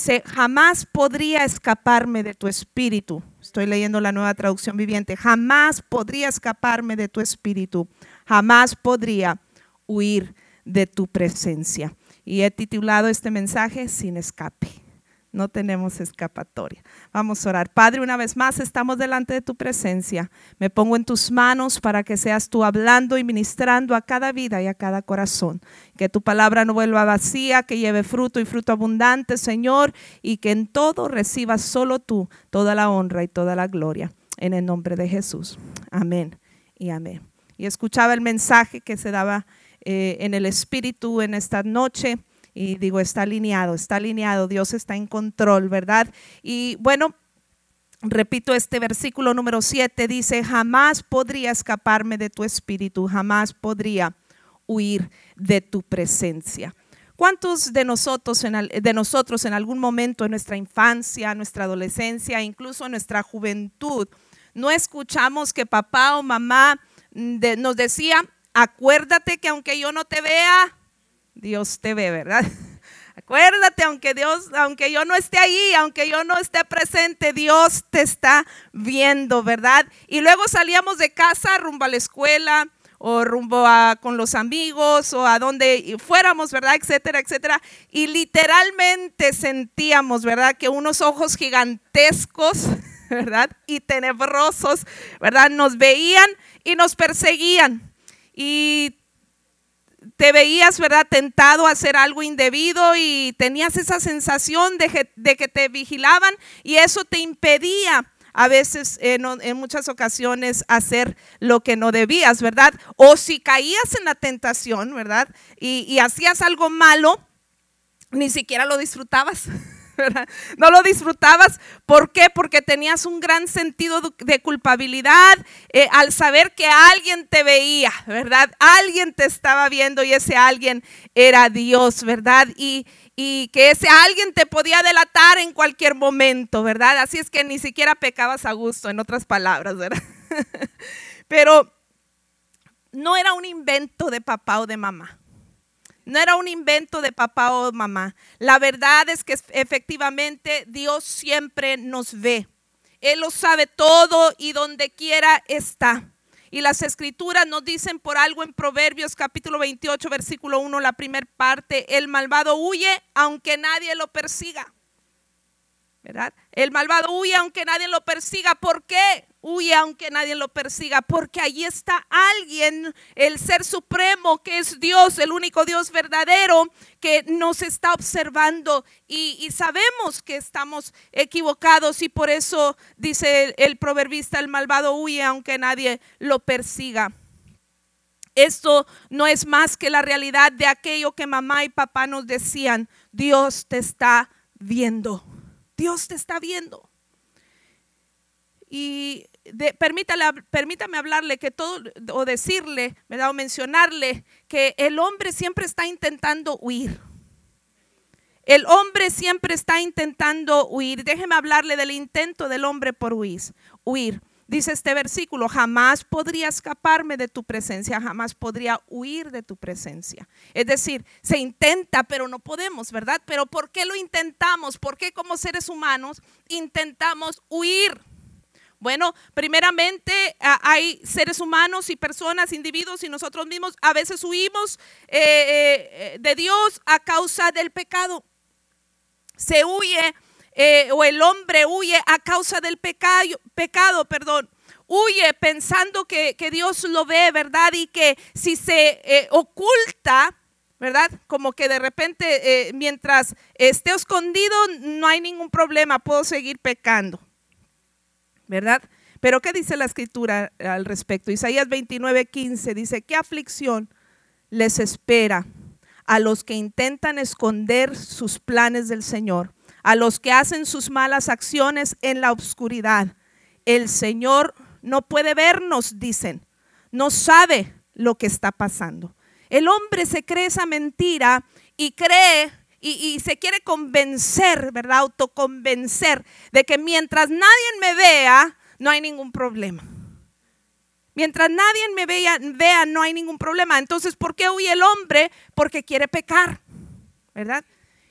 Dice, jamás podría escaparme de tu espíritu. Estoy leyendo la nueva traducción viviente. Jamás podría escaparme de tu espíritu. Jamás podría huir de tu presencia. Y he titulado este mensaje Sin escape. No tenemos escapatoria. Vamos a orar. Padre, una vez más estamos delante de tu presencia. Me pongo en tus manos para que seas tú hablando y ministrando a cada vida y a cada corazón. Que tu palabra no vuelva vacía, que lleve fruto y fruto abundante, Señor, y que en todo recibas solo tú toda la honra y toda la gloria. En el nombre de Jesús. Amén y amén. Y escuchaba el mensaje que se daba eh, en el Espíritu en esta noche. Y digo, está alineado, está alineado, Dios está en control, ¿verdad? Y bueno, repito este versículo número 7, dice, jamás podría escaparme de tu espíritu, jamás podría huir de tu presencia. ¿Cuántos de nosotros, en, de nosotros en algún momento en nuestra infancia, nuestra adolescencia, incluso en nuestra juventud, no escuchamos que papá o mamá mm, nos decía, acuérdate que aunque yo no te vea, Dios te ve, ¿verdad? Acuérdate, aunque Dios, aunque yo no esté ahí, aunque yo no esté presente, Dios te está viendo, ¿verdad? Y luego salíamos de casa rumbo a la escuela o rumbo a con los amigos o a donde fuéramos, ¿verdad? Etcétera, etcétera. Y literalmente sentíamos, ¿verdad? Que unos ojos gigantescos, ¿verdad? Y tenebrosos, ¿verdad? Nos veían y nos perseguían. Y te veías, ¿verdad?, tentado a hacer algo indebido y tenías esa sensación de que, te vigilaban y eso te impedía a veces, en, muchas ocasiones, hacer lo que no debías, ¿verdad? O si caías en la tentación, ¿verdad? y hacías algo malo, ni siquiera lo disfrutabas. No lo disfrutabas. ¿Por qué? Porque tenías un gran sentido de culpabilidad eh, al saber que alguien te veía, ¿verdad? Alguien te estaba viendo y ese alguien era Dios, ¿verdad? Y, y que ese alguien te podía delatar en cualquier momento, ¿verdad? Así es que ni siquiera pecabas a gusto, en otras palabras, ¿verdad? Pero no era un invento de papá o de mamá. No era un invento de papá o mamá. La verdad es que efectivamente Dios siempre nos ve. Él lo sabe todo y donde quiera está. Y las escrituras nos dicen por algo en Proverbios capítulo 28, versículo 1, la primera parte, el malvado huye aunque nadie lo persiga. ¿Verdad? El malvado huye aunque nadie lo persiga. ¿Por qué? Huye aunque nadie lo persiga, porque allí está alguien, el ser supremo, que es Dios, el único Dios verdadero, que nos está observando y, sabemos que estamos equivocados y por eso dice el, el proverbista, el malvado huye aunque nadie lo persiga. Esto no es más que la realidad de aquello que mamá y papá nos decían, Dios te está viendo, Dios te está viendo. Y permítame hablarle que todo, o decirle, ¿verdad? O mencionarle que el hombre siempre está intentando huir. El hombre siempre está intentando huir. Déjeme hablarle del intento del hombre por huir. huir. Dice este versículo, jamás podría escaparme de tu presencia, jamás podría huir de tu presencia. Es decir, se intenta, pero no podemos, ¿verdad? Pero ¿por qué lo intentamos? ¿Por qué como seres humanos intentamos huir? Bueno, primeramente hay seres humanos y personas, individuos y nosotros mismos a veces huimos eh, eh, de Dios a causa del pecado. Se huye eh, o el hombre huye a causa del pecado, pecado, perdón. Huye pensando que, Dios lo ve, ¿verdad? Y que si se oculta, ¿verdad? Como que de repente mientras esté escondido no hay ningún problema, puedo seguir pecando. ¿verdad? Pero ¿qué dice la escritura al respecto? Isaías 29, 15 dice, ¿qué aflicción les espera a los que intentan esconder sus planes del Señor, a los que hacen sus malas acciones en la oscuridad? El Señor no puede vernos, dicen, no sabe lo que está pasando. El hombre se cree esa mentira y cree y, se quiere convencer, ¿verdad? Autoconvencer de que mientras nadie me vea, no hay ningún problema. Mientras nadie me vea, vea, no hay ningún problema. Entonces, ¿por qué huye el hombre? Porque quiere pecar, ¿verdad?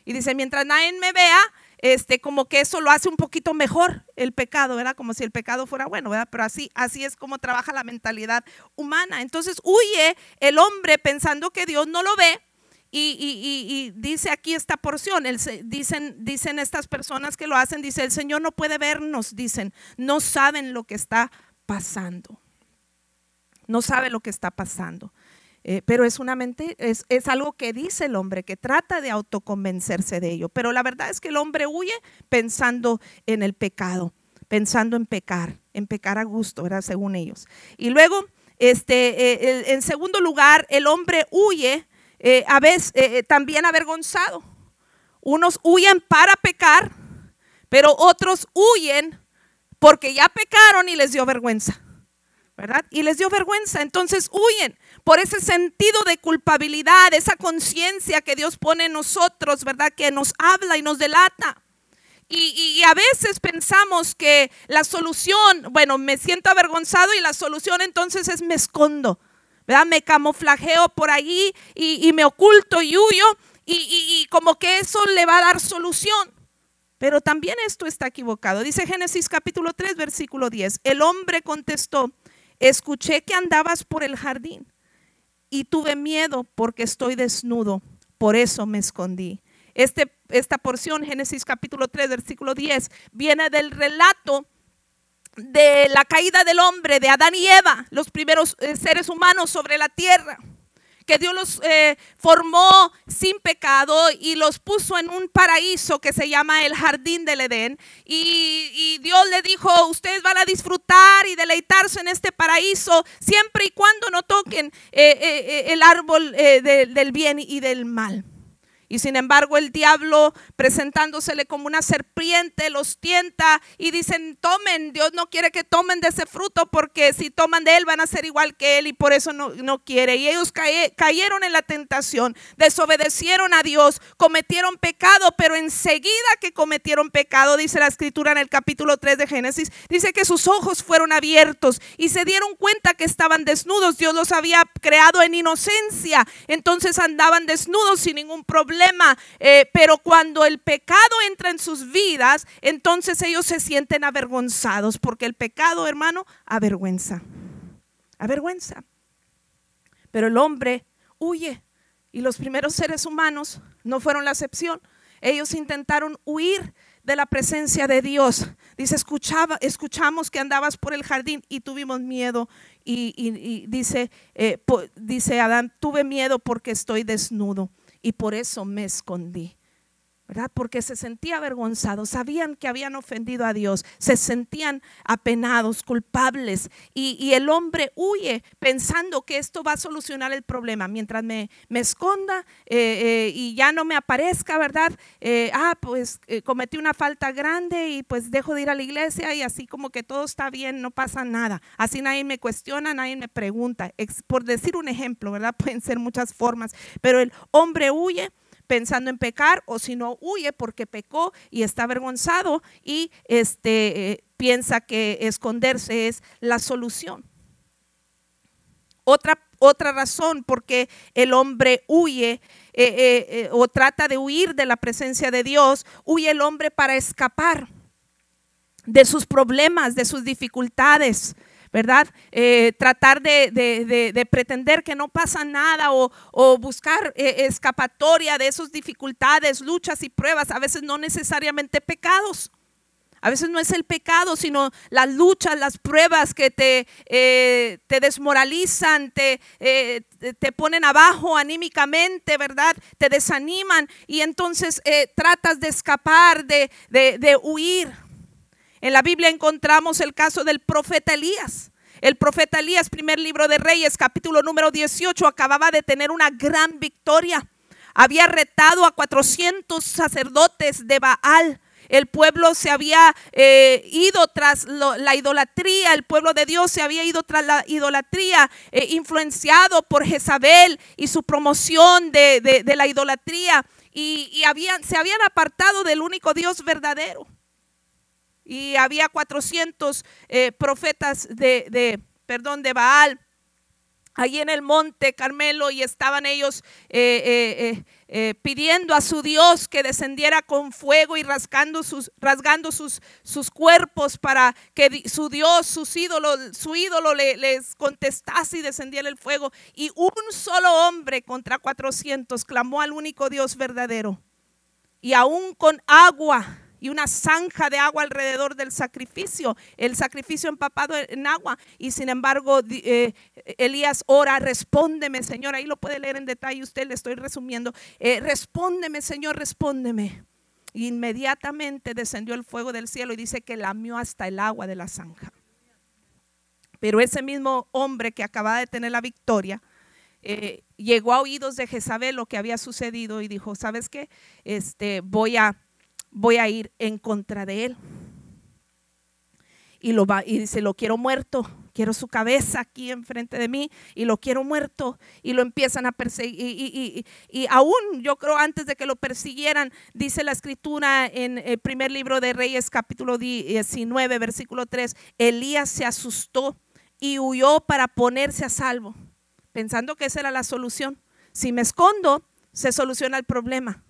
Y dice, mientras nadie me vea, este, como que eso lo hace un poquito mejor el pecado, ¿verdad? Como si el pecado fuera bueno, ¿verdad? Pero así, así es como trabaja la mentalidad humana. Entonces huye el hombre pensando que Dios no lo ve. Y, dice aquí esta porción, dicen, dicen estas personas que lo hacen, dice, el Señor no puede vernos, dicen, no saben lo que está pasando. No sabe lo que está pasando. Eh, pero es una mente, es, es, algo que dice el hombre, que trata de autoconvencerse de ello. Pero la verdad es que el hombre huye pensando en el pecado, pensando en pecar, en pecar a gusto, ¿verdad? Según ellos. Y luego, este, eh, en segundo lugar, el hombre huye eh, a veces también avergonzado. Unos huyen para pecar, pero otros huyen porque ya pecaron y les dio vergüenza. ¿verdad? Y les dio vergüenza, entonces huyen por ese sentido de culpabilidad, esa conciencia que Dios pone en nosotros, ¿verdad? Que nos habla y nos delata. Y, a veces pensamos que la solución, bueno, me siento avergonzado y la solución entonces es me escondo, ¿verdad? Me camuflajeo por allí y, me oculto y huyo y, y como que eso le va a dar solución. Pero también esto está equivocado. Dice Génesis capítulo 3, versículo 10. El hombre contestó, escuché que andabas por el jardín y tuve miedo porque estoy desnudo, por eso me escondí. Este, esta porción, Génesis capítulo 3, versículo 10, viene del relato de la caída del hombre, de Adán y Eva, los primeros eh, seres humanos sobre la tierra que Dios los eh, formó sin pecado y los puso en un paraíso que se llama el jardín del Edén. Y, Dios le dijo, ustedes van a disfrutar y deleitarse en este paraíso siempre y cuando no toquen eh, eh, el árbol del bien y del mal. Y sin embargo el diablo presentándosele como una serpiente los tienta y dicen, tomen, Dios no quiere que tomen de ese fruto porque si toman de él van a ser igual que él y por eso no, no quiere. Y ellos cayeron en la tentación, desobedecieron a Dios, cometieron pecado, pero enseguida que cometieron pecado, dice la escritura en el capítulo 3 de Génesis, dice que sus ojos fueron abiertos y se dieron cuenta que estaban desnudos. Dios los había creado en inocencia, entonces andaban desnudos sin ningún problema eh, pero cuando el pecado entra en sus vidas, entonces ellos se sienten avergonzados, porque el pecado, hermano, avergüenza, avergüenza. Pero el hombre huye y los primeros seres humanos no fueron la excepción. Ellos intentaron huir de la presencia de Dios. Dice, escuchaba, escuchamos que andabas por el jardín y tuvimos miedo. Y, dice, eh, dice Adán, tuve miedo porque estoy desnudo y por eso me escondí. ¿Verdad? Porque se sentía avergonzado, sabían que habían ofendido a Dios, se sentían apenados, culpables, y, el hombre huye pensando que esto va a solucionar el problema. Mientras me, me esconda eh, eh, y ya no me aparezca, ¿verdad? Eh, ah, pues cometí una falta grande y pues dejo de ir a la iglesia y así como que todo está bien, no pasa nada. Así nadie me cuestiona, nadie me pregunta. Por decir un ejemplo, ¿verdad? Pueden ser muchas formas, pero el hombre huye pensando en pecar o si no huye porque pecó y está avergonzado y este, eh, piensa que esconderse es la solución. Otra, otra razón porque el hombre huye eh, eh, o trata de huir de la presencia de Dios, huye el hombre para escapar de sus problemas, de sus dificultades, ¿verdad? Eh, tratar de, pretender que no pasa nada o, buscar eh, escapatoria de esas dificultades, luchas y pruebas, a veces no necesariamente pecados. A veces no es el pecado, sino las luchas, las pruebas que te, eh, te desmoralizan, te, te, ponen abajo anímicamente, ¿verdad? Te desaniman y entonces tratas de escapar, de, de huir. En la Biblia encontramos el caso del profeta Elías. El profeta Elías, primer libro de Reyes, capítulo número 18, acababa de tener una gran victoria. Había retado a 400 sacerdotes de Baal. El pueblo se había eh, ido tras la idolatría, el pueblo de Dios se había ido tras la idolatría, eh, influenciado por Jezabel y su promoción de, la idolatría, y, habían, se habían apartado del único Dios verdadero y había 400 eh, profetas de, perdón, de Baal ahí en el monte Carmelo y estaban ellos eh, eh, pidiendo a su Dios que descendiera con fuego y rasgando sus, rasgando sus, sus cuerpos para que su Dios, sus ídolos, su ídolo les contestase y descendiera el fuego. Y un solo hombre contra 400 clamó al único Dios verdadero. Y aún con agua y una zanja de agua alrededor del sacrificio, el sacrificio empapado en agua. Y sin embargo, eh, Elías ora, respóndeme, Señor. Ahí lo puede leer en detalle, usted le estoy resumiendo. Eh, respóndeme, Señor, respóndeme. inmediatamente descendió el fuego del cielo y dice que lamió hasta el agua de la zanja. Pero ese mismo hombre que acababa de tener la victoria, eh, llegó a oídos de Jezabel lo que había sucedido y dijo, ¿sabes qué? Este, voy a voy a ir en contra de él. Y, lo va, y dice, lo quiero muerto, quiero su cabeza aquí enfrente de mí y lo quiero muerto. Y lo empiezan a perseguir. Y, y, aún yo creo antes de que lo persiguieran, dice la escritura en el primer libro de Reyes capítulo 19, versículo 3, Elías se asustó y huyó para ponerse a salvo, pensando que esa era la solución. Si me escondo, se soluciona el problema.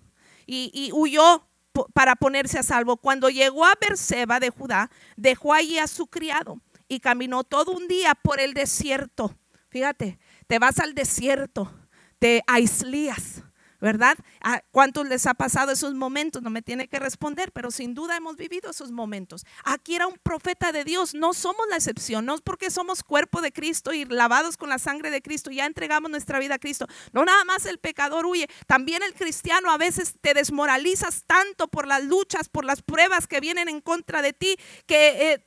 Y, y huyó para ponerse a salvo. Cuando llegó a Berseba de Judá, dejó allí a su criado y caminó todo un día por el desierto. Fíjate, te vas al desierto, te aislías ¿verdad? ¿A ¿Cuántos les ha pasado esos momentos? No me tiene que responder, pero sin duda hemos vivido esos momentos. Aquí era un profeta de Dios, no somos la excepción, no es porque somos cuerpo de Cristo y lavados con la sangre de Cristo, ya entregamos nuestra vida a Cristo. No nada más el pecador huye, también el cristiano a veces te desmoralizas tanto por las luchas, por las pruebas que vienen en contra de ti, que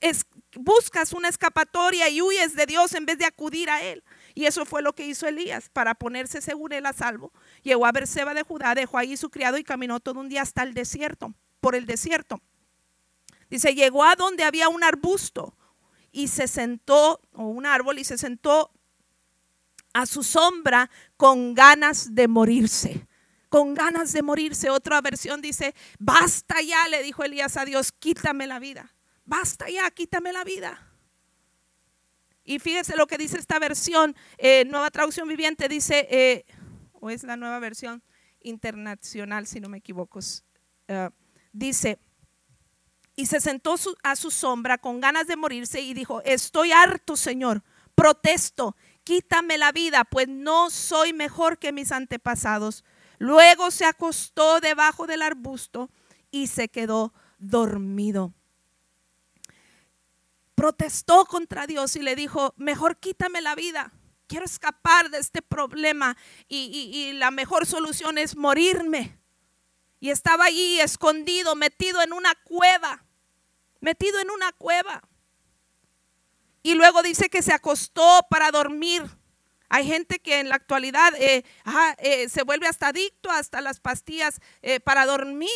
eh, buscas una escapatoria y huyes de Dios en vez de acudir a Él. Y eso fue lo que hizo Elías para ponerse según él a salvo. Llegó a Berseba de Judá, dejó allí su criado y caminó todo un día hasta el desierto, por el desierto. Dice, llegó a donde había un arbusto y se sentó, o un árbol, y se sentó a su sombra con ganas de morirse. Con ganas de morirse. Otra versión dice, basta ya, le dijo Elías a Dios, quítame la vida. Basta ya, quítame la vida. Y fíjese lo que dice esta versión, eh, nueva traducción viviente, dice, eh, o es la nueva versión internacional, si no me equivoco, eh, dice, y se sentó a su sombra con ganas de morirse y dijo, estoy harto, Señor, protesto, quítame la vida, pues no soy mejor que mis antepasados. Luego se acostó debajo del arbusto y se quedó dormido protestó contra Dios y le dijo, mejor quítame la vida, quiero escapar de este problema y, la mejor solución es morirme. Y estaba allí escondido, metido en una cueva, metido en una cueva. Y luego dice que se acostó para dormir. Hay gente que en la actualidad eh, eh, se vuelve hasta adicto hasta las pastillas eh, para dormir.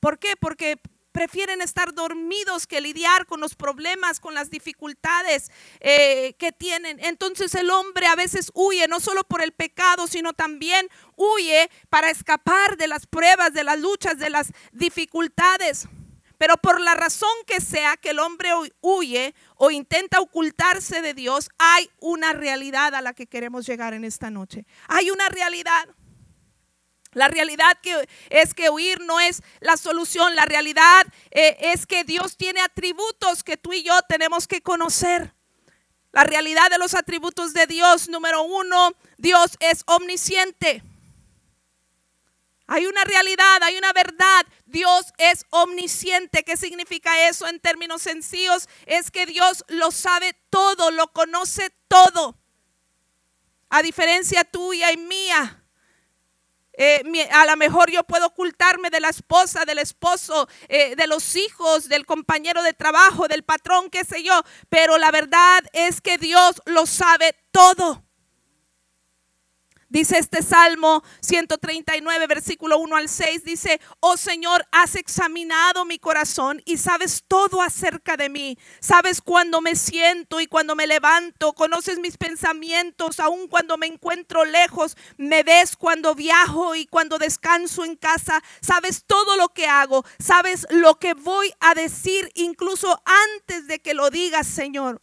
¿Por qué? Porque prefieren estar dormidos que lidiar con los problemas, con las dificultades eh, que tienen. Entonces el hombre a veces huye, no solo por el pecado, sino también huye para escapar de las pruebas, de las luchas, de las dificultades. Pero por la razón que sea que el hombre huye o intenta ocultarse de Dios, hay una realidad a la que queremos llegar en esta noche. Hay una realidad. La realidad que es que huir no es la solución. La realidad eh, es que Dios tiene atributos que tú y yo tenemos que conocer. La realidad de los atributos de Dios, número uno, Dios es omnisciente. Hay una realidad, hay una verdad. Dios es omnisciente. ¿Qué significa eso en términos sencillos? Es que Dios lo sabe todo, lo conoce todo. A diferencia tuya y mía. Eh, a lo mejor yo puedo ocultarme de la esposa, del esposo, eh, de los hijos, del compañero de trabajo, del patrón, qué sé yo. Pero la verdad es que Dios lo sabe todo. Dice este Salmo 139, versículo 1 al 6, dice, oh Señor, has examinado mi corazón y sabes todo acerca de mí. Sabes cuando me siento y cuando me levanto, conoces mis pensamientos, aun cuando me encuentro lejos, me ves cuando viajo y cuando descanso en casa. Sabes todo lo que hago, sabes lo que voy a decir incluso antes de que lo digas, Señor.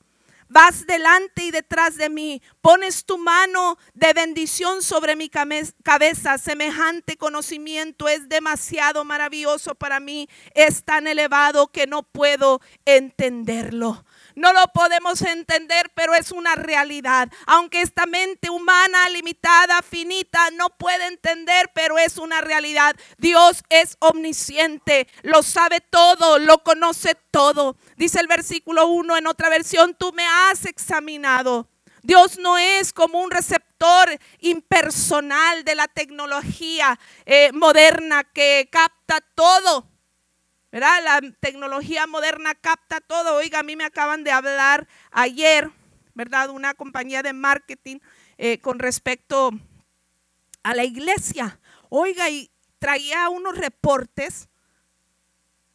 Vas delante y detrás de mí. Pones tu mano de bendición sobre mi cabeza. Semejante conocimiento es demasiado maravilloso para mí. Es tan elevado que no puedo entenderlo. No lo podemos entender, pero es una realidad. Aunque esta mente humana, limitada, finita, no puede entender, pero es una realidad. Dios es omnisciente, lo sabe todo, lo conoce todo. Dice el versículo 1 en otra versión, tú me has examinado. Dios no es como un receptor impersonal de la tecnología eh, moderna que capta todo. ¿Verdad? La tecnología moderna capta todo. Oiga, a mí me acaban de hablar ayer, ¿verdad? Una compañía de marketing eh, con respecto a la iglesia. Oiga, y traía unos reportes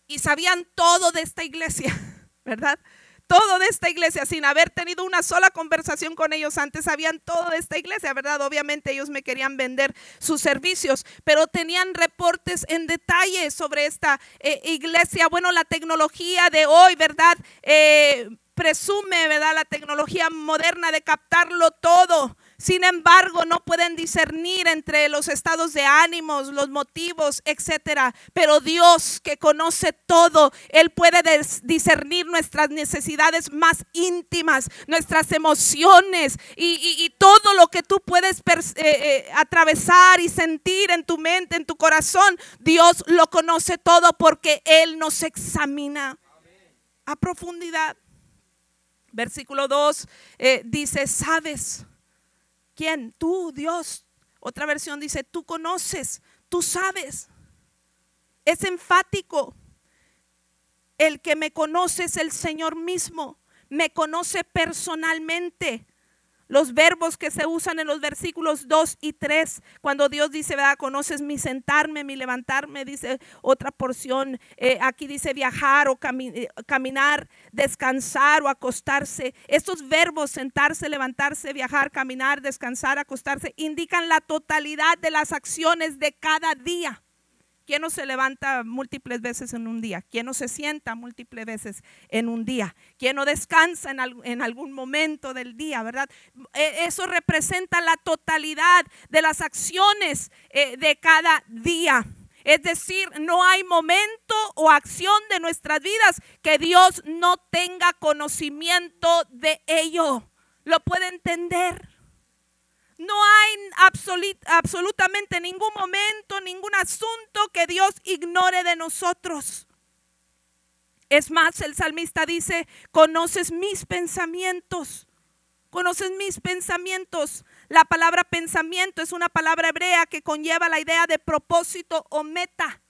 y sabían todo de esta iglesia, ¿verdad? Todo de esta iglesia sin haber tenido una sola conversación con ellos antes. Sabían todo de esta iglesia, ¿verdad? Obviamente ellos me querían vender sus servicios, pero tenían reportes en detalle sobre esta eh, iglesia. Bueno, la tecnología de hoy, ¿verdad? Eh, presume, ¿verdad? La tecnología moderna de captarlo todo. Sin embargo, no pueden discernir entre los estados de ánimos, los motivos, etcétera. Pero Dios, que conoce todo, Él puede discernir nuestras necesidades más íntimas, nuestras emociones y, todo lo que tú puedes eh, eh, atravesar y sentir en tu mente, en tu corazón. Dios lo conoce todo porque Él nos examina a profundidad. Versículo 2 eh, dice, sabes ¿Quién? Tú, Dios. Otra versión dice, tú conoces, tú sabes. Es enfático. El que me conoce es el Señor mismo. Me conoce personalmente. Los verbos que se usan en los versículos 2 y 3, cuando Dios dice, ¿verdad? Conoces mi sentarme, mi levantarme, dice otra porción. Eh, aquí dice viajar o eh, caminar, descansar o acostarse. Estos verbos, sentarse, levantarse, viajar, caminar, descansar, acostarse, indican la totalidad de las acciones de cada día. ¿Quién no se levanta múltiples veces en un día? ¿Quién no se sienta múltiples veces en un día? ¿Quién no descansa en, algún momento del día, verdad? E, eso representa la totalidad de las acciones eh, de cada día. Es decir, no hay momento o acción de nuestras vidas que Dios no tenga conocimiento de ello. ¿Lo puede entender? No hay absolutamente ningún momento, ningún asunto que Dios ignore de nosotros. Es más, el salmista dice, conoces mis pensamientos, conoces mis pensamientos. La palabra pensamiento es una palabra hebrea que conlleva la idea de propósito o meta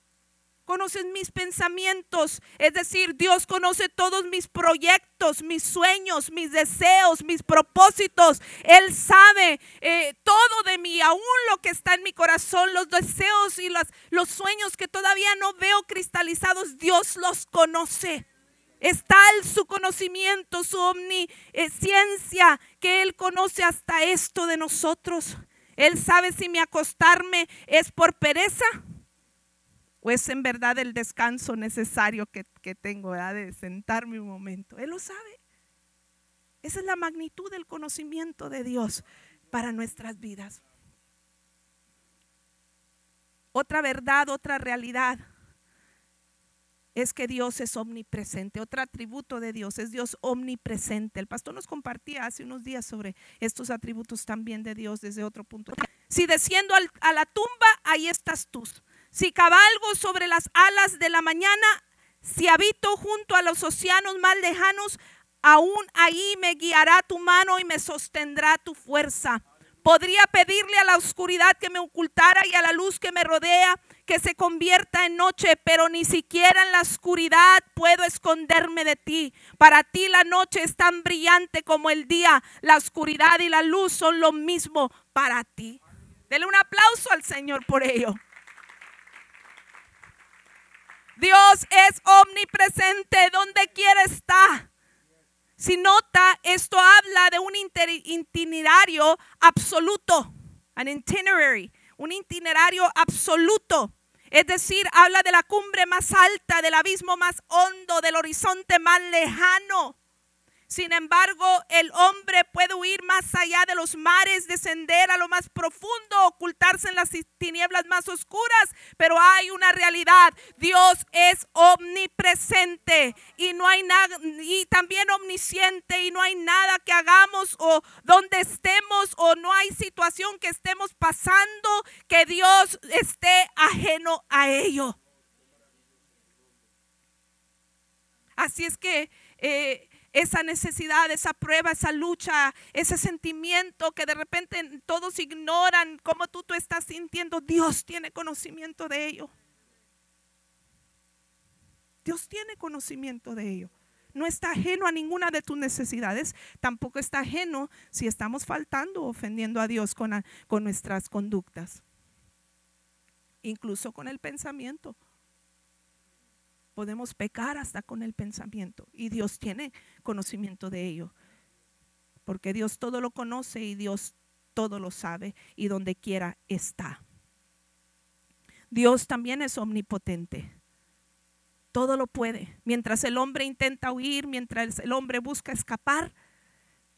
conoces mis pensamientos. Es decir, Dios conoce todos mis proyectos, mis sueños, mis deseos, mis propósitos. Él sabe eh, todo de mí, aún lo que está en mi corazón, los deseos y los sueños que todavía no veo cristalizados. Dios los conoce. Está en su conocimiento, su omnisciencia, que Él conoce hasta esto de nosotros. Él sabe si mi acostarme es por pereza ¿O es en verdad el descanso necesario que, tengo de sentarme un momento? Él lo sabe. Esa es la magnitud del conocimiento de Dios para nuestras vidas. Otra verdad, otra realidad es que Dios es omnipresente. Otro atributo de Dios es Dios omnipresente. El pastor nos compartía hace unos días sobre estos atributos también de Dios desde otro punto. Si desciendo a la tumba, ahí estás tú. Si cabalgo sobre las alas de la mañana, si habito junto a los océanos más lejanos, aún ahí me guiará tu mano y me sostendrá tu fuerza. Podría pedirle a la oscuridad que me ocultara y a la luz que me rodea que se convierta en noche, pero ni siquiera en la oscuridad puedo esconderme de ti. Para ti la noche es tan brillante como el día. La oscuridad y la luz son lo mismo para ti. Dele un aplauso al Señor por ello. Dios es omnipresente donde quiera está. Si nota, esto habla de un itinerario absoluto, an itinerary, un itinerario absoluto. Es decir, habla de la cumbre más alta, del abismo más hondo, del horizonte más lejano. Sin embargo, el hombre puede huir más allá de los mares, descender a lo más profundo, ocultarse en las tinieblas más oscuras, pero hay una realidad. Dios es omnipresente y no hay nada y también omnisciente y no hay nada que hagamos o donde estemos o no hay situación que estemos pasando que Dios esté ajeno a ello. Así es que eh, esa necesidad, esa prueba, esa lucha, ese sentimiento que de repente todos ignoran cómo tú, tú estás sintiendo, Dios tiene conocimiento de ello. Dios tiene conocimiento de ello. No está ajeno a ninguna de tus necesidades, tampoco está ajeno si estamos faltando o ofendiendo a Dios con, con nuestras conductas, incluso con el pensamiento. Podemos pecar hasta con el pensamiento y Dios tiene conocimiento de ello. Porque Dios todo lo conoce y Dios todo lo sabe y donde quiera está. Dios también es omnipotente. Todo lo puede. Mientras el hombre intenta huir, mientras el hombre busca escapar,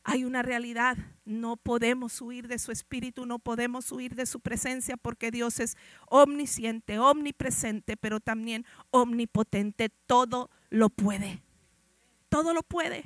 hay una realidad. No podemos huir de su espíritu, no podemos huir de su presencia porque Dios es omnisciente, omnipresente, pero también omnipotente. Todo lo puede. Todo lo puede.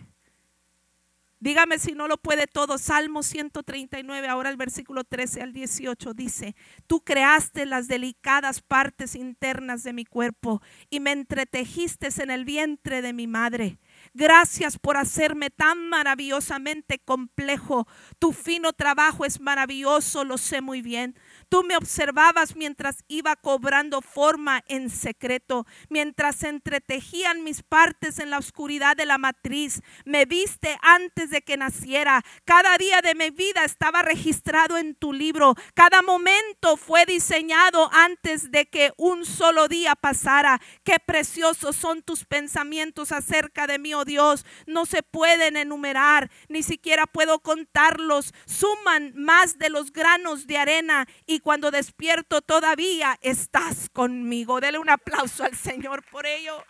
Dígame si no lo puede todo. Salmo 139, ahora el versículo 13 al 18 dice, tú creaste las delicadas partes internas de mi cuerpo y me entretejiste en el vientre de mi madre. Gracias por hacerme tan maravillosamente complejo. Tu fino trabajo es maravilloso, lo sé muy bien. Tú me observabas mientras iba cobrando forma en secreto, mientras entretejían mis partes en la oscuridad de la matriz. Me viste antes de que naciera. Cada día de mi vida estaba registrado en tu libro. Cada momento fue diseñado antes de que un solo día pasara. Qué preciosos son tus pensamientos acerca de mí, oh Dios. No se pueden enumerar, ni siquiera puedo contarlos. Suman más de los granos de arena y cuando despierto todavía estás conmigo. Dele un aplauso al Señor por ello.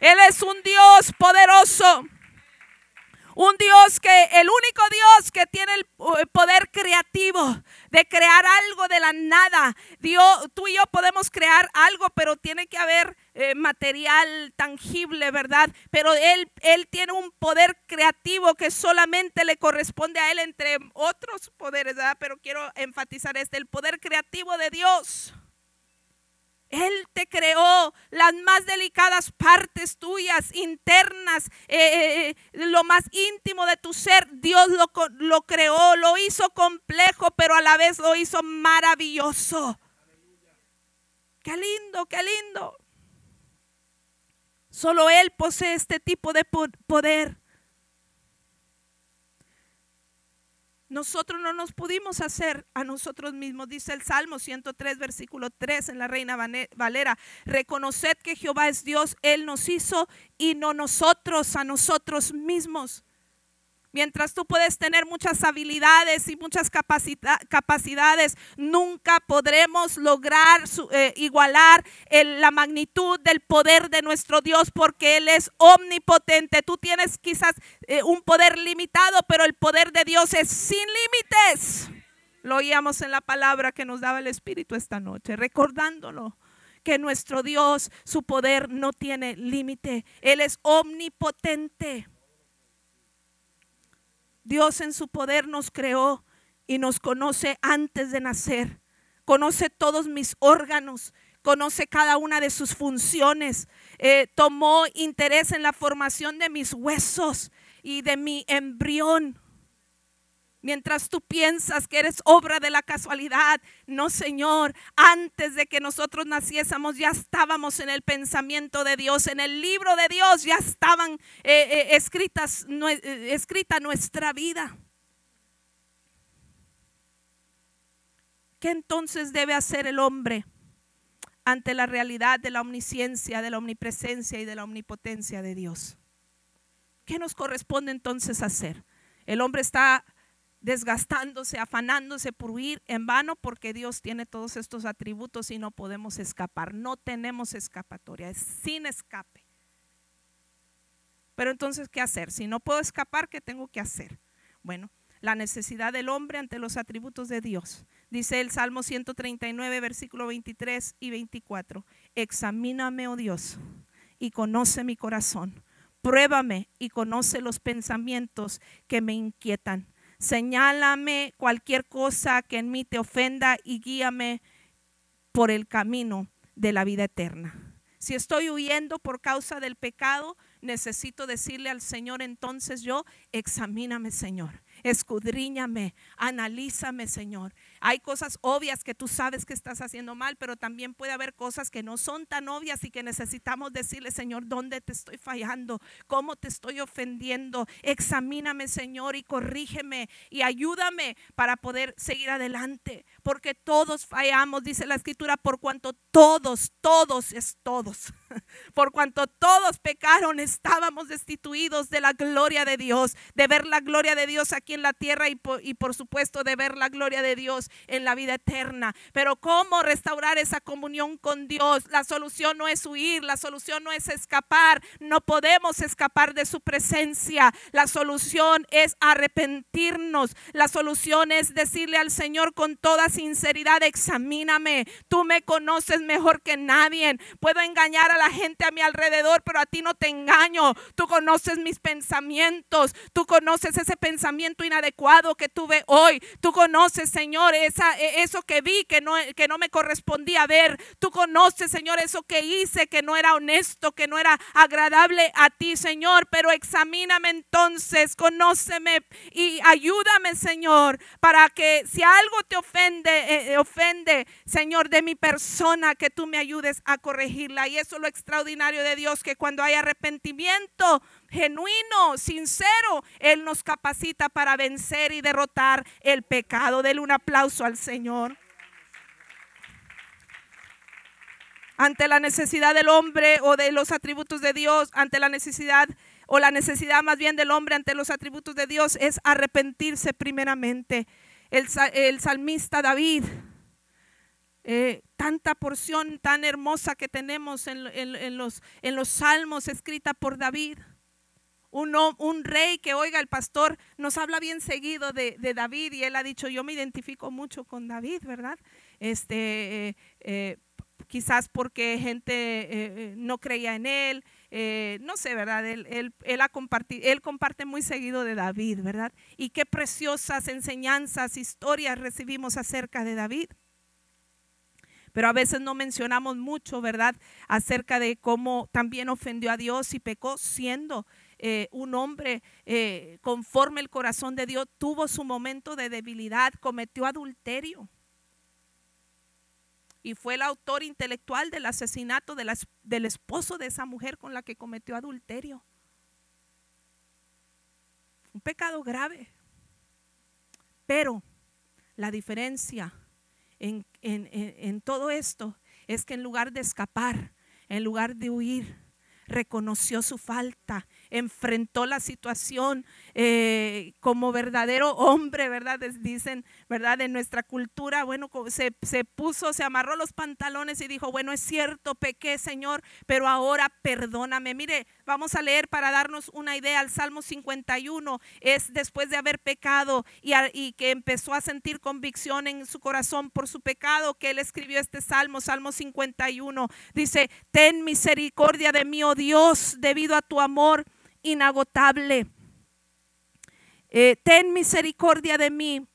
Él es un Dios poderoso. Un Dios que, el único Dios que tiene el poder creativo de crear algo de la nada. Dios, tú y yo podemos crear algo, pero tiene que haber eh, material tangible, ¿verdad? Pero él, él tiene un poder creativo que solamente le corresponde a Él entre otros poderes, ¿verdad? Pero quiero enfatizar este, el poder creativo de Dios. Él te creó las más delicadas partes tuyas, internas, eh, eh, eh, lo más íntimo de tu ser. Dios lo, lo, creó, lo hizo complejo, pero a la vez lo hizo maravilloso. Qué lindo, qué lindo. Solo Él posee este tipo de poder. Nosotros no nos pudimos hacer a nosotros mismos, dice el Salmo 103, versículo 3 en la Reina Valera. Reconoced que Jehová es Dios, Él nos hizo y no nosotros a nosotros mismos. Mientras tú puedes tener muchas habilidades y muchas capacidades, nunca podremos lograr eh, igualar la magnitud del poder de nuestro Dios porque Él es omnipotente. Tú tienes quizás eh, un poder limitado, pero el poder de Dios es sin límites. Lo oíamos en la palabra que nos daba el Espíritu esta noche, recordándolo que nuestro Dios, su poder no tiene límite. Él es omnipotente. Dios en su poder nos creó y nos conoce antes de nacer. Conoce todos mis órganos, conoce cada una de sus funciones. Eh, tomó interés en la formación de mis huesos y de mi embrión. Mientras tú piensas que eres obra de la casualidad, no Señor, antes de que nosotros naciésemos ya estábamos en el pensamiento de Dios, en el libro de Dios ya estaban eh, eh, escritas, eh, escrita nuestra vida. ¿Qué entonces debe hacer el hombre ante la realidad de la omnisciencia, de la omnipresencia y de la omnipotencia de Dios? ¿Qué nos corresponde entonces hacer? El hombre está desgastándose, afanándose por huir en vano porque Dios tiene todos estos atributos y no podemos escapar. No tenemos escapatoria, es sin escape. Pero entonces, ¿qué hacer? Si no puedo escapar, ¿qué tengo que hacer? Bueno, la necesidad del hombre ante los atributos de Dios. Dice el Salmo 139, versículo 23 y 24. Examíname, oh Dios, y conoce mi corazón. Pruébame y conoce los pensamientos que me inquietan. Señálame cualquier cosa que en mí te ofenda y guíame por el camino de la vida eterna. Si estoy huyendo por causa del pecado, necesito decirle al Señor, entonces yo, examíname, Señor escudriñame, analízame, Señor. Hay cosas obvias que tú sabes que estás haciendo mal, pero también puede haber cosas que no son tan obvias y que necesitamos decirle, Señor, ¿dónde te estoy fallando? ¿Cómo te estoy ofendiendo? Examíname, Señor, y corrígeme y ayúdame para poder seguir adelante, porque todos fallamos, dice la escritura, por cuanto todos, todos es todos. Por cuanto todos pecaron, estábamos destituidos de la gloria de Dios, de ver la gloria de Dios aquí en la tierra y por, y por supuesto de ver la gloria de Dios en la vida eterna. Pero ¿cómo restaurar esa comunión con Dios? La solución no es huir, la solución no es escapar, no podemos escapar de su presencia. La solución es arrepentirnos, la solución es decirle al Señor con toda sinceridad, examíname, tú me conoces mejor que nadie, puedo engañar a la gente a mi alrededor, pero a ti no te engaño. Tú conoces mis pensamientos, tú conoces ese pensamiento inadecuado que tuve hoy. Tú conoces, Señor, esa, e, eso que vi que no, que no me correspondía ver. Tú conoces, Señor, eso que hice que no era honesto, que no era agradable a ti, Señor. Pero examíname entonces, conóceme y ayúdame, Señor, para que si algo te ofende, eh, eh, ofende, Señor, de mi persona, que tú me ayudes a corregirla. Y eso lo extraordinario de Dios, que cuando hay arrepentimiento genuino, sincero, Él nos capacita para vencer y derrotar el pecado. Dele un aplauso al Señor. Ante la necesidad del hombre o de los atributos de Dios, ante la necesidad o la necesidad más bien del hombre ante los atributos de Dios es arrepentirse primeramente. El, salmista David eh, tanta porción tan hermosa que tenemos en los salmos escrita por David. Un, un, rey que, oiga, el pastor nos habla bien seguido de, David y él ha dicho, yo me identifico mucho con David, ¿verdad? Este, eh, eh, quizás porque gente no creía en él, no sé, ¿verdad? Él, él, él, él comparte muy seguido de David, ¿verdad? Y qué preciosas enseñanzas, historias recibimos acerca de David pero a veces no mencionamos mucho, ¿verdad? Acerca de cómo también ofendió a Dios y pecó siendo eh, un hombre eh, conforme el corazón de Dios, tuvo su momento de debilidad, cometió adulterio. Y fue el autor intelectual del asesinato del esposo de esa mujer con la que cometió adulterio. Un pecado grave. Pero la diferencia en, todo esto es que en lugar de escapar, en lugar de huir, reconoció su falta enfrentó la situación eh, como verdadero hombre, ¿verdad? Dicen, ¿verdad? En nuestra cultura, bueno, se, se puso, se amarró los pantalones y dijo, bueno, es cierto, pequé, Señor, pero ahora perdóname. Mire, vamos a leer para darnos una idea. El Salmo 51 es después de haber pecado y, y que empezó a sentir convicción en su corazón por su pecado, que él escribió este Salmo, Salmo 51. Dice, ten misericordia de mí, oh Dios, debido a tu amor inagotable. Eh, ten misericordia de mí.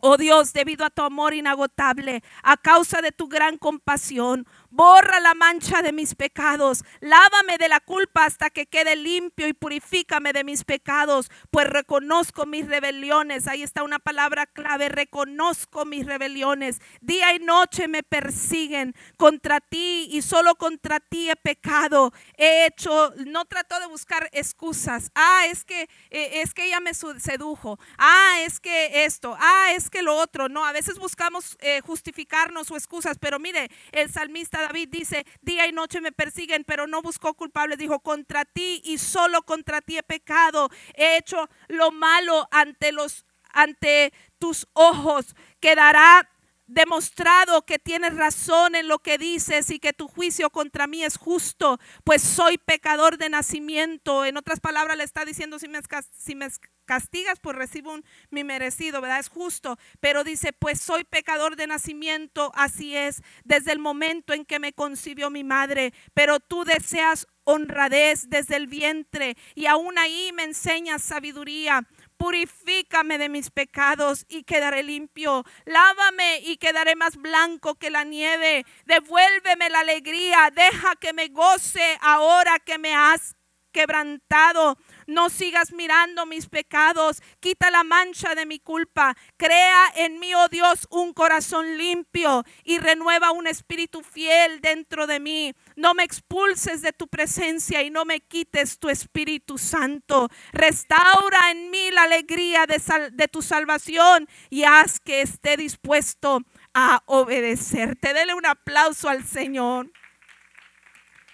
Oh Dios, debido a tu amor inagotable, a causa de tu gran compasión, borra la mancha de mis pecados, lávame de la culpa hasta que quede limpio y purifícame de mis pecados, pues reconozco mis rebeliones. Ahí está una palabra clave, reconozco mis rebeliones. Día y noche me persiguen contra ti y solo contra ti he pecado. He hecho, no trato de buscar excusas. Ah, es que eh, es que ella me sedujo. Ah, es que esto. Ah, es que lo otro. No, a veces buscamos eh, justificarnos o excusas, pero mire, el salmista David dice, día y noche me persiguen, pero no buscó culpables. Dijo, contra ti y solo contra ti he pecado. He hecho lo malo ante los ante tus ojos. Quedará demostrado que tienes razón en lo que dices y que tu juicio contra mí es justo, pues soy pecador de nacimiento. En otras palabras, le está diciendo, si me, si me castigas, pues recibo un, mi merecido, ¿verdad? Es justo. Pero dice, pues soy pecador de nacimiento, así es, desde el momento en que me concibió mi madre. Pero tú deseas honradez desde el vientre y aún ahí me enseñas sabiduría. Purifícame de mis pecados y quedaré limpio. Lávame y quedaré más blanco que la nieve. Devuélveme la alegría. Deja que me goce ahora que me has quebrantado. No sigas mirando mis pecados. Quita la mancha de mi culpa. Crea en mí, oh Dios, un corazón limpio y renueva un espíritu fiel dentro de mí. No me expulses de tu presencia y no me quites tu Espíritu Santo. Restaura en mí la alegría de, de tu salvación y haz que esté dispuesto a obedecerte. Dele un aplauso al Señor.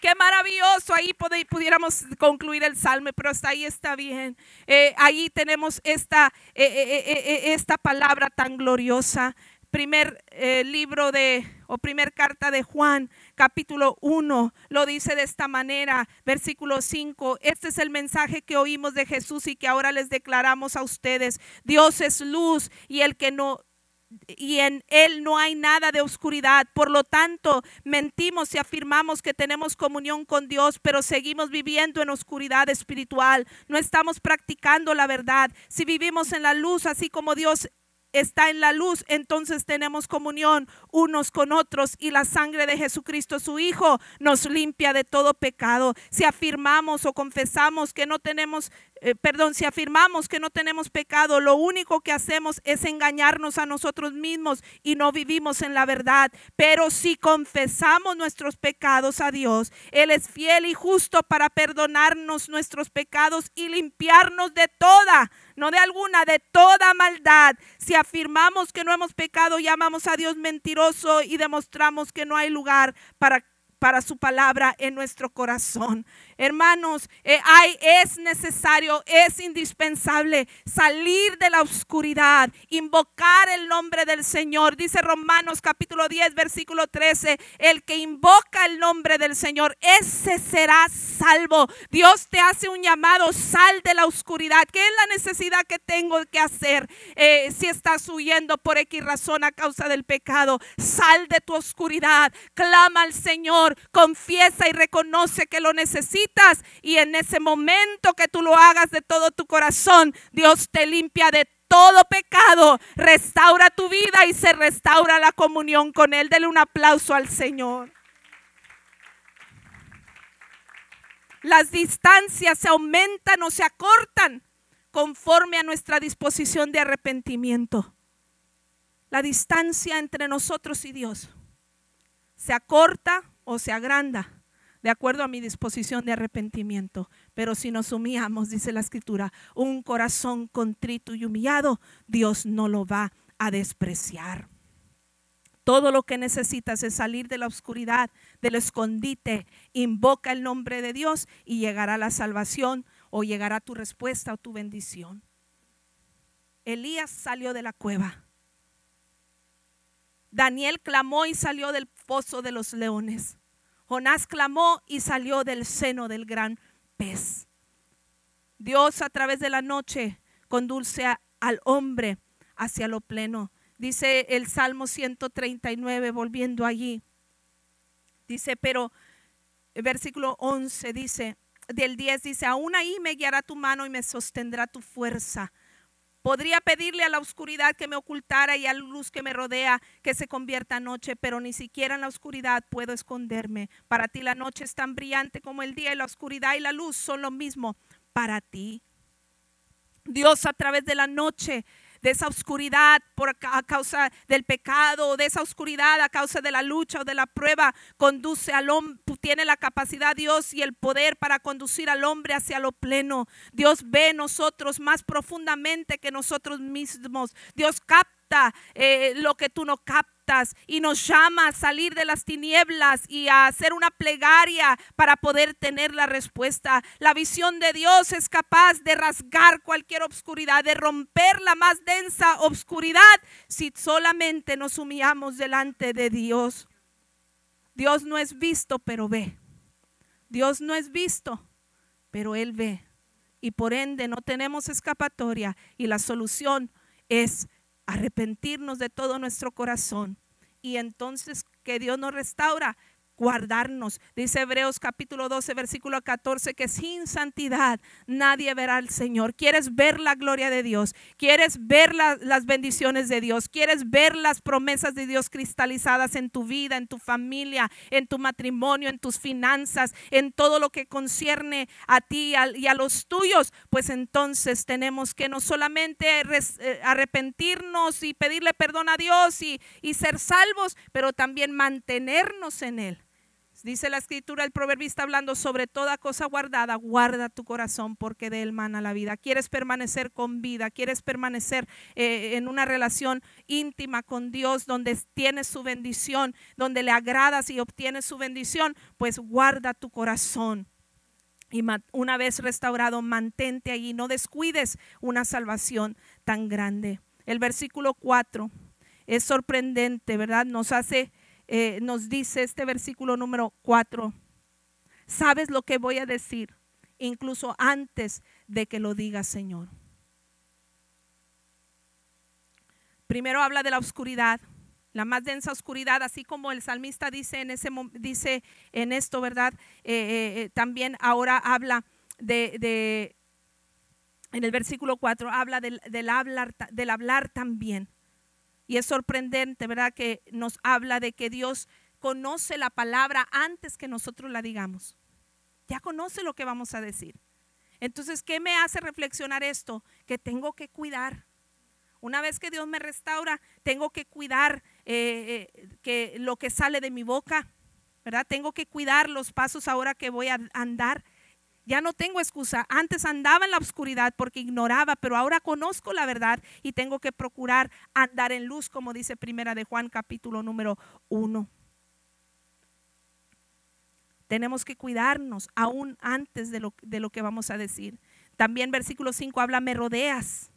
Qué maravilloso. Ahí pudiéramos concluir el salmo, pero hasta ahí está bien. Eh, ahí tenemos esta, eh, eh, esta palabra tan gloriosa. Primer libro de, o primer carta de Juan, capítulo 1, lo dice de esta manera, versículo 5. Este es el mensaje que oímos de Jesús y que ahora les declaramos a ustedes. Dios es luz y el que no y en Él no hay nada de oscuridad. Por lo tanto, mentimos y afirmamos que tenemos comunión con Dios, pero seguimos viviendo en oscuridad espiritual. No estamos practicando la verdad. Si vivimos en la luz, así como Dios está en la luz, entonces tenemos comunión unos con otros y la sangre de Jesucristo, su Hijo, nos limpia de todo pecado. Si afirmamos o confesamos que no tenemos eh, perdón, si afirmamos que no tenemos pecado, lo único que hacemos es engañarnos a nosotros mismos y no vivimos en la verdad. Pero si confesamos nuestros pecados a Dios, Él es fiel y justo para perdonarnos nuestros pecados y limpiarnos de toda, no de alguna, de toda maldad. Si afirmamos que no hemos pecado, llamamos a Dios mentiroso y demostramos que no hay lugar para para su palabra en nuestro corazón. Hermanos, eh, es necesario, es indispensable salir de la oscuridad, invocar el nombre del Señor. Dice Romanos capítulo 10, versículo 13, el que invoca el nombre del Señor, ese será salvo. Dios te hace un llamado, sal de la oscuridad. ¿Qué es la necesidad que tengo que hacer eh, si estás huyendo por X razón a causa del pecado? Sal de tu oscuridad, clama al Señor, confiesa y reconoce que lo necesitas y en ese momento que tú lo hagas de todo tu corazón, Dios te limpia de todo pecado, restaura tu vida y se restaura la comunión con Él. Dele un aplauso al Señor. Las distancias se aumentan o se acortan conforme a nuestra disposición de arrepentimiento. La distancia entre nosotros y Dios se acorta o se agranda de acuerdo a mi disposición de arrepentimiento. Pero si nos humillamos, dice la escritura, un corazón contrito y humillado, Dios no lo va a despreciar. Todo lo que necesitas es salir de la oscuridad, del escondite, invoca el nombre de Dios y llegará la salvación o llegará tu respuesta o tu bendición. Elías salió de la cueva. Daniel clamó y salió del pozo de los leones. Jonás clamó y salió del seno del gran pez. Dios a través de la noche conduce al hombre hacia lo pleno. Dice el Salmo 139, volviendo allí. Dice, pero versículo 11 dice, del 10 dice, aún ahí me guiará tu mano y me sostendrá tu fuerza. Podría pedirle a la oscuridad que me ocultara y a la luz que me rodea que se convierta en noche, pero ni siquiera en la oscuridad puedo esconderme. Para ti la noche es tan brillante como el día y la oscuridad y la luz son lo mismo para ti. Dios a través de la noche de esa oscuridad por a causa del pecado, de esa oscuridad a causa de la lucha o de la prueba, conduce al hombre, tiene la capacidad Dios y el poder para conducir al hombre hacia lo pleno. Dios ve nosotros más profundamente que nosotros mismos. Dios capta eh, lo que tú no captas y nos llama a salir de las tinieblas y a hacer una plegaria para poder tener la respuesta. La visión de Dios es capaz de rasgar cualquier obscuridad, de romper la más densa obscuridad si solamente nos humillamos delante de Dios. Dios no es visto, pero ve. Dios no es visto, pero Él ve. Y por ende no tenemos escapatoria y la solución es arrepentirnos de todo nuestro corazón. Y entonces que Dios nos restaura guardarnos. Dice Hebreos capítulo 12, versículo 14, que sin santidad nadie verá al Señor. ¿Quieres ver la gloria de Dios? ¿Quieres ver las bendiciones de Dios? ¿Quieres ver las promesas de Dios cristalizadas en tu vida, en tu familia, en tu matrimonio, en tus finanzas, en todo lo que concierne a ti y a los tuyos? Pues entonces tenemos que no solamente eh, arrepentirnos y pedirle perdón a Dios y, y ser salvos, pero también mantenernos en Él. Dice la escritura, el proverbista hablando sobre toda cosa guardada, guarda tu corazón porque de él mana la vida. Quieres permanecer con vida, quieres permanecer eh, en una relación íntima con Dios donde tienes su bendición, donde le agradas y obtienes su bendición, pues guarda tu corazón. Y una vez restaurado, mantente allí, no descuides una salvación tan grande. El versículo 4 es sorprendente, ¿verdad? Nos hace eh, nos dice este versículo número 4, sabes lo que voy a decir, incluso antes de que lo diga Señor. Primero habla de la oscuridad, la más densa oscuridad, así como el salmista dice en, ese, dice en esto, ¿verdad? Eh, eh, también ahora habla de, en el versículo 4, habla del, del, hablar, del hablar también. Y es sorprendente, ¿verdad? Que nos habla de que Dios conoce la palabra antes que nosotros la digamos. Ya conoce lo que vamos a decir. Entonces, ¿qué me hace reflexionar esto? Que tengo que cuidar. Una vez que Dios me restaura, tengo que cuidar eh, eh, que lo que sale de mi boca, ¿verdad? Tengo que cuidar los pasos ahora que voy a andar. Ya no tengo excusa. Antes andaba en la oscuridad porque ignoraba, pero ahora conozco la verdad y tengo que procurar andar en luz, como dice Primera de Juan capítulo número 1. Tenemos que cuidarnos aún antes de lo, de lo que vamos a decir. También versículo 5 habla, me rodeas.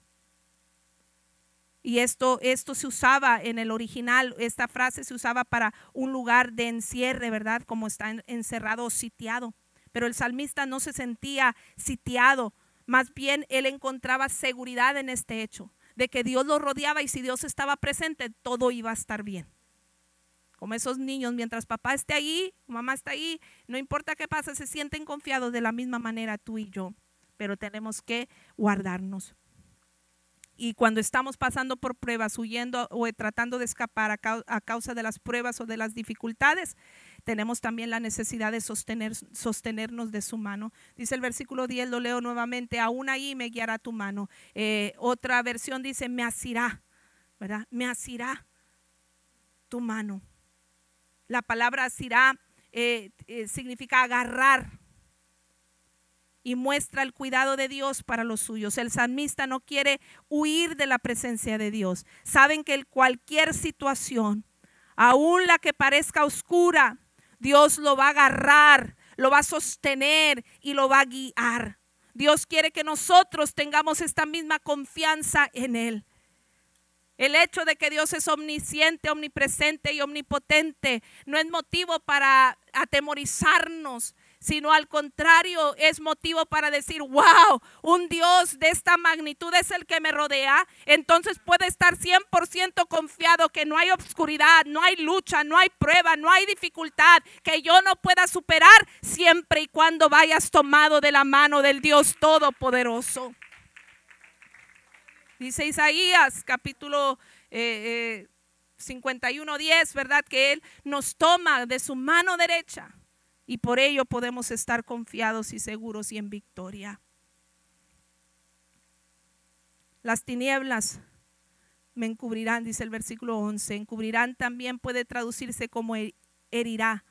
Y esto, esto se usaba en el original, esta frase se usaba para un lugar de encierre, ¿verdad? Como está encerrado o sitiado pero el salmista no se sentía sitiado, más bien él encontraba seguridad en este hecho, de que Dios lo rodeaba y si Dios estaba presente, todo iba a estar bien. Como esos niños, mientras papá esté ahí, mamá está ahí, no importa qué pasa, se sienten confiados de la misma manera tú y yo, pero tenemos que guardarnos. Y cuando estamos pasando por pruebas, huyendo o tratando de escapar a, causa de las pruebas o de las dificultades, tenemos también la necesidad de sostener, sostenernos de su mano. Dice el versículo 10, lo leo nuevamente, aún ahí me guiará tu mano. Eh, otra versión dice, me asirá, ¿verdad? Me asirá tu mano. La palabra asirá eh, eh, significa agarrar y muestra el cuidado de Dios para los suyos. El salmista no quiere huir de la presencia de Dios. Saben que cualquier situación, aún la que parezca oscura, Dios lo va a agarrar, lo va a sostener y lo va a guiar. Dios quiere que nosotros tengamos esta misma confianza en Él. El hecho de que Dios es omnisciente, omnipresente y omnipotente no es motivo para atemorizarnos, sino al contrario es motivo para decir, wow, un Dios de esta magnitud es el que me rodea, entonces puede estar 100% confiado que no hay obscuridad, no hay lucha, no hay prueba, no hay dificultad que yo no pueda superar siempre y cuando vayas tomado de la mano del Dios Todopoderoso. Dice Isaías capítulo 51, eh, 10, eh, ¿verdad? Que Él nos toma de su mano derecha y por ello podemos estar confiados y seguros y en victoria. Las tinieblas me encubrirán, dice el versículo 11. Encubrirán también puede traducirse como herirá.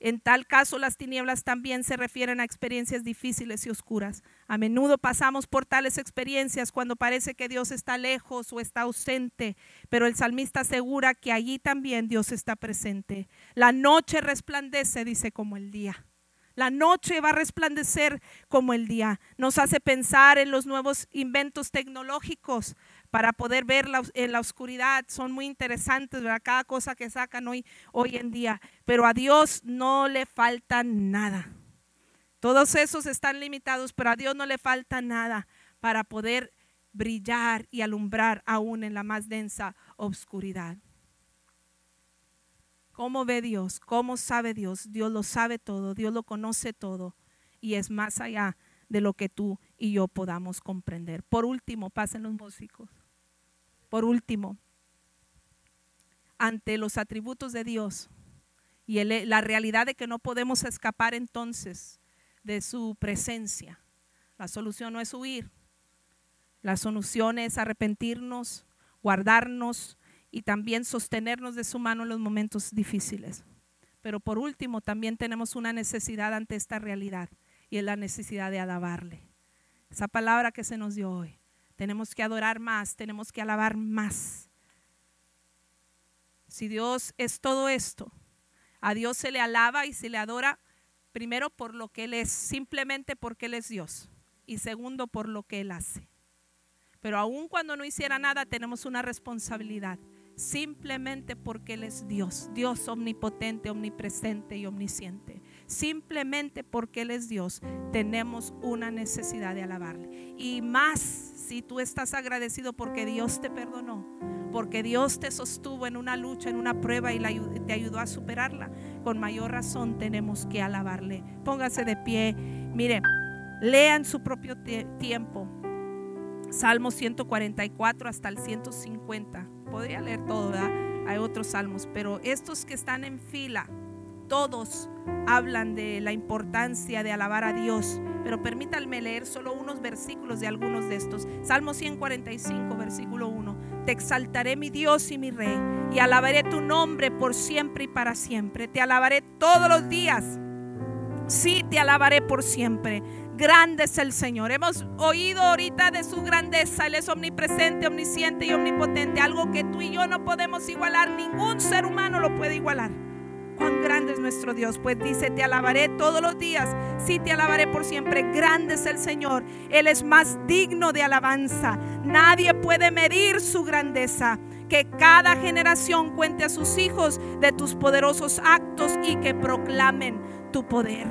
En tal caso, las tinieblas también se refieren a experiencias difíciles y oscuras. A menudo pasamos por tales experiencias cuando parece que Dios está lejos o está ausente, pero el salmista asegura que allí también Dios está presente. La noche resplandece, dice, como el día. La noche va a resplandecer como el día. Nos hace pensar en los nuevos inventos tecnológicos para poder ver en la oscuridad. Son muy interesantes. Cada cosa que sacan hoy, hoy en día. Pero a Dios no le falta nada. Todos esos están limitados, pero a Dios no le falta nada para poder brillar y alumbrar aún en la más densa oscuridad. ¿Cómo ve Dios? ¿Cómo sabe Dios? Dios lo sabe todo, Dios lo conoce todo y es más allá de lo que tú y yo podamos comprender. Por último, pasen los músicos. Por último, ante los atributos de Dios y la realidad de que no podemos escapar entonces de su presencia, la solución no es huir, la solución es arrepentirnos, guardarnos y también sostenernos de su mano en los momentos difíciles. Pero por último, también tenemos una necesidad ante esta realidad y es la necesidad de alabarle. Esa palabra que se nos dio hoy. Tenemos que adorar más, tenemos que alabar más. Si Dios es todo esto, a Dios se le alaba y se le adora primero por lo que Él es, simplemente porque Él es Dios, y segundo por lo que Él hace. Pero aun cuando no hiciera nada, tenemos una responsabilidad, simplemente porque Él es Dios, Dios omnipotente, omnipresente y omnisciente. Simplemente porque Él es Dios, tenemos una necesidad de alabarle. Y más si tú estás agradecido porque Dios te perdonó, porque Dios te sostuvo en una lucha, en una prueba y te ayudó a superarla, con mayor razón tenemos que alabarle. Póngase de pie. Mire, lea en su propio tiempo. Salmo 144 hasta el 150. Podría leer todo, ¿verdad? Hay otros salmos, pero estos que están en fila, todos hablan de la importancia de alabar a Dios, pero permítanme leer solo unos versículos de algunos de estos. Salmo 145, versículo 1. Te exaltaré mi Dios y mi Rey, y alabaré tu nombre por siempre y para siempre. Te alabaré todos los días. Sí, te alabaré por siempre. Grande es el Señor. Hemos oído ahorita de su grandeza. Él es omnipresente, omnisciente y omnipotente. Algo que tú y yo no podemos igualar. Ningún ser humano lo puede igualar cuán grande es nuestro Dios. Pues dice, te alabaré todos los días. Sí, te alabaré por siempre. Grande es el Señor. Él es más digno de alabanza. Nadie puede medir su grandeza. Que cada generación cuente a sus hijos de tus poderosos actos y que proclamen tu poder.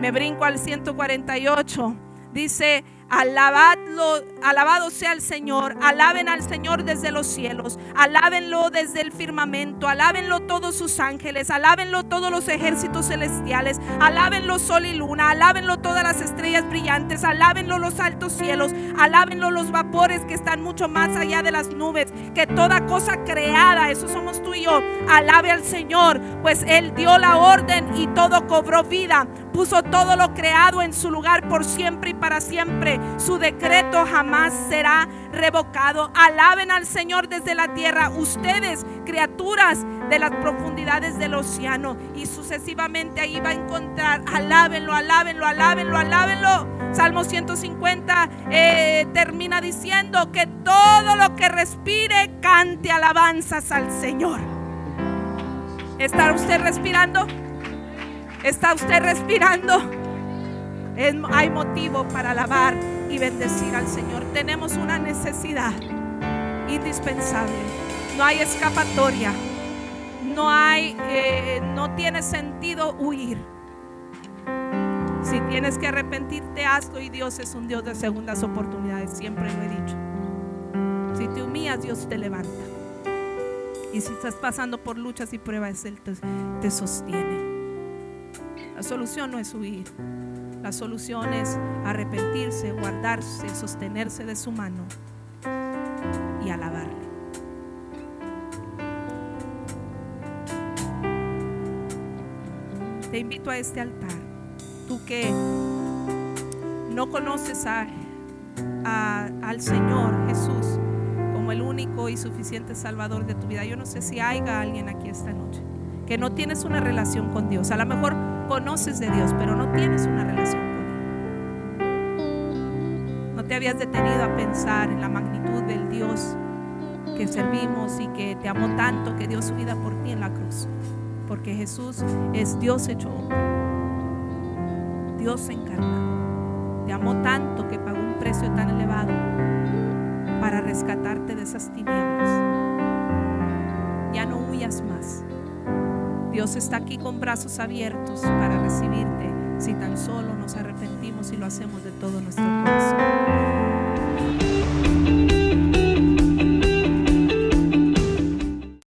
Me brinco al 148. Dice, Alabadlo, alabado sea el Señor, alaben al Señor desde los cielos, alábenlo desde el firmamento, alábenlo todos sus ángeles, alábenlo todos los ejércitos celestiales, alábenlo sol y luna, alábenlo todas las estrellas brillantes, alábenlo los altos cielos, alábenlo los vapores que están mucho más allá de las nubes, que toda cosa creada, eso somos tú y yo, alabe al Señor, pues Él dio la orden y todo cobró vida, puso todo lo creado en su lugar por siempre y para siempre su decreto jamás será revocado. Alaben al Señor desde la tierra, ustedes, criaturas de las profundidades del océano. Y sucesivamente ahí va a encontrar, alábenlo, alábenlo, alábenlo, alábenlo. Salmo 150 eh, termina diciendo que todo lo que respire cante alabanzas al Señor. ¿Está usted respirando? ¿Está usted respirando? Hay motivo para alabar y bendecir al Señor. Tenemos una necesidad indispensable. No hay escapatoria. No hay, eh, no tiene sentido huir. Si tienes que arrepentirte, hazlo y Dios es un Dios de segundas oportunidades, siempre lo he dicho. Si te humillas, Dios te levanta. Y si estás pasando por luchas y pruebas, Él te sostiene. La solución no es huir. La solución es arrepentirse, guardarse, sostenerse de su mano y alabarle. Te invito a este altar, tú que no conoces a, al Señor Jesús como el único y suficiente Salvador de tu vida. Yo no sé si haya alguien aquí esta noche que no tienes una relación con Dios. A lo mejor conoces de Dios, pero no tienes una relación con Él. No te habías detenido a pensar en la magnitud del Dios que servimos y que te amó tanto que dio su vida por ti en la cruz. Porque Jesús es Dios hecho hombre. Dios encarnado. Te amó tanto que pagó un precio tan elevado para rescatarte de esas tinieblas. Dios está aquí con brazos abiertos para recibirte si tan solo nos arrepentimos y lo hacemos de todo nuestro corazón.